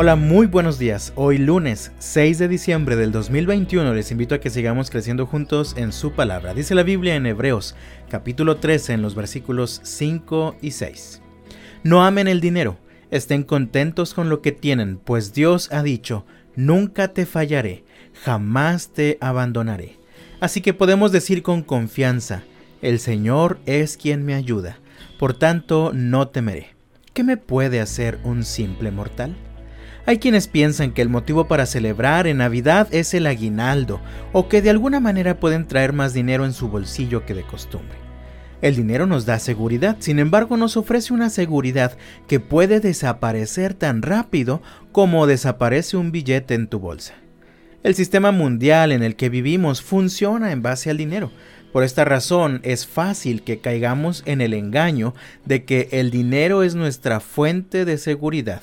Hola, muy buenos días. Hoy lunes 6 de diciembre del 2021 les invito a que sigamos creciendo juntos en su palabra. Dice la Biblia en Hebreos capítulo 13 en los versículos 5 y 6. No amen el dinero, estén contentos con lo que tienen, pues Dios ha dicho, nunca te fallaré, jamás te abandonaré. Así que podemos decir con confianza, el Señor es quien me ayuda, por tanto no temeré. ¿Qué me puede hacer un simple mortal? Hay quienes piensan que el motivo para celebrar en Navidad es el aguinaldo o que de alguna manera pueden traer más dinero en su bolsillo que de costumbre. El dinero nos da seguridad, sin embargo nos ofrece una seguridad que puede desaparecer tan rápido como desaparece un billete en tu bolsa. El sistema mundial en el que vivimos funciona en base al dinero. Por esta razón es fácil que caigamos en el engaño de que el dinero es nuestra fuente de seguridad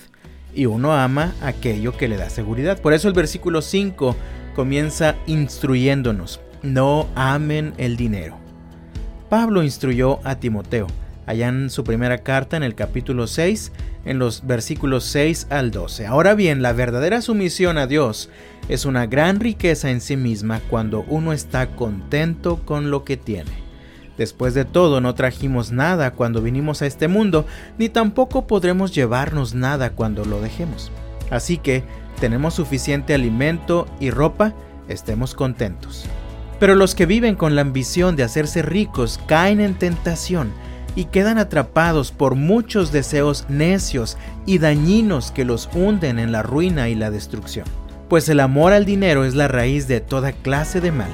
y uno ama aquello que le da seguridad. Por eso el versículo 5 comienza instruyéndonos, no amen el dinero. Pablo instruyó a Timoteo, allá en su primera carta en el capítulo 6, en los versículos 6 al 12. Ahora bien, la verdadera sumisión a Dios es una gran riqueza en sí misma cuando uno está contento con lo que tiene. Después de todo, no trajimos nada cuando vinimos a este mundo, ni tampoco podremos llevarnos nada cuando lo dejemos. Así que, tenemos suficiente alimento y ropa, estemos contentos. Pero los que viven con la ambición de hacerse ricos caen en tentación y quedan atrapados por muchos deseos necios y dañinos que los hunden en la ruina y la destrucción. Pues el amor al dinero es la raíz de toda clase de mal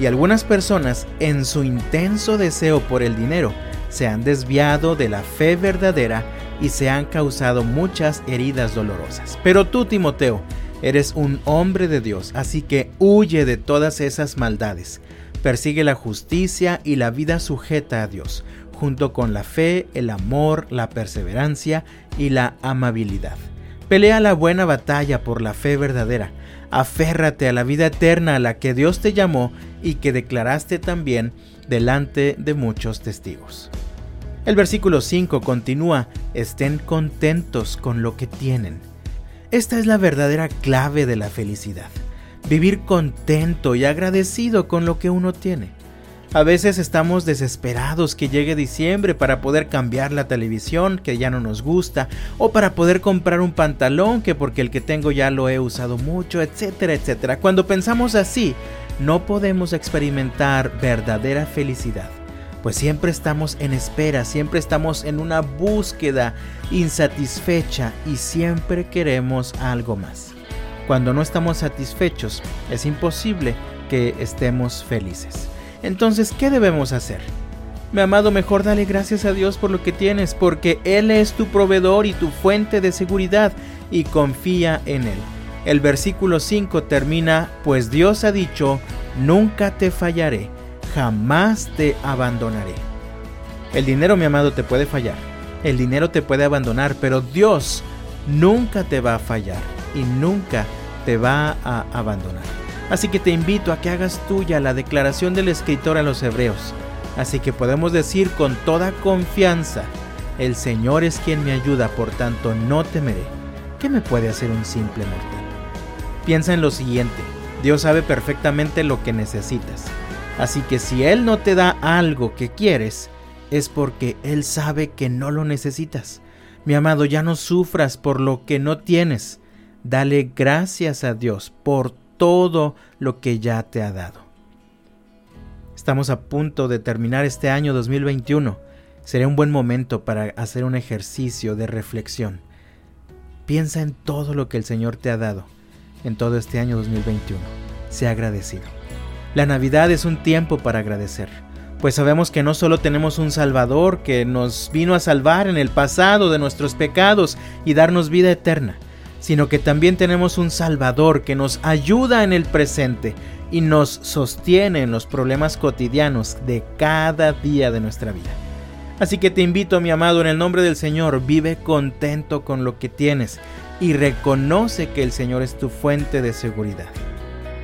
y algunas personas, en su intenso deseo por el dinero, se han desviado de la fe verdadera y se han causado muchas heridas dolorosas. Pero tú, Timoteo, eres un hombre de Dios, así que huye de todas esas maldades. Persigue la justicia y la vida sujeta a Dios, junto con la fe, el amor, la perseverancia y la amabilidad. Pelea la buena batalla por la fe verdadera. Aférrate a la vida eterna a la que Dios te llamó y que declaraste también delante de muchos testigos. El versículo 5 continúa, estén contentos con lo que tienen. Esta es la verdadera clave de la felicidad, vivir contento y agradecido con lo que uno tiene. A veces estamos desesperados que llegue diciembre para poder cambiar la televisión que ya no nos gusta o para poder comprar un pantalón que porque el que tengo ya lo he usado mucho, etcétera, etcétera. Cuando pensamos así, no podemos experimentar verdadera felicidad, pues siempre estamos en espera, siempre estamos en una búsqueda insatisfecha y siempre queremos algo más. Cuando no estamos satisfechos, es imposible que estemos felices. Entonces, ¿qué debemos hacer? Mi amado, mejor dale gracias a Dios por lo que tienes, porque Él es tu proveedor y tu fuente de seguridad, y confía en Él. El versículo 5 termina, pues Dios ha dicho, nunca te fallaré, jamás te abandonaré. El dinero, mi amado, te puede fallar, el dinero te puede abandonar, pero Dios nunca te va a fallar y nunca te va a abandonar. Así que te invito a que hagas tuya la declaración del escritor a los hebreos. Así que podemos decir con toda confianza, el Señor es quien me ayuda, por tanto no temeré. ¿Qué me puede hacer un simple mortal? Piensa en lo siguiente, Dios sabe perfectamente lo que necesitas. Así que si Él no te da algo que quieres, es porque Él sabe que no lo necesitas. Mi amado, ya no sufras por lo que no tienes. Dale gracias a Dios por todo lo que ya te ha dado. Estamos a punto de terminar este año 2021. Sería un buen momento para hacer un ejercicio de reflexión. Piensa en todo lo que el Señor te ha dado en todo este año 2021. Sea agradecido. La Navidad es un tiempo para agradecer, pues sabemos que no solo tenemos un Salvador que nos vino a salvar en el pasado de nuestros pecados y darnos vida eterna, sino que también tenemos un Salvador que nos ayuda en el presente y nos sostiene en los problemas cotidianos de cada día de nuestra vida. Así que te invito, mi amado, en el nombre del Señor, vive contento con lo que tienes y reconoce que el Señor es tu fuente de seguridad.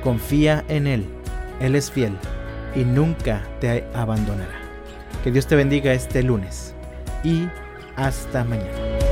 Confía en Él, Él es fiel y nunca te abandonará. Que Dios te bendiga este lunes y hasta mañana.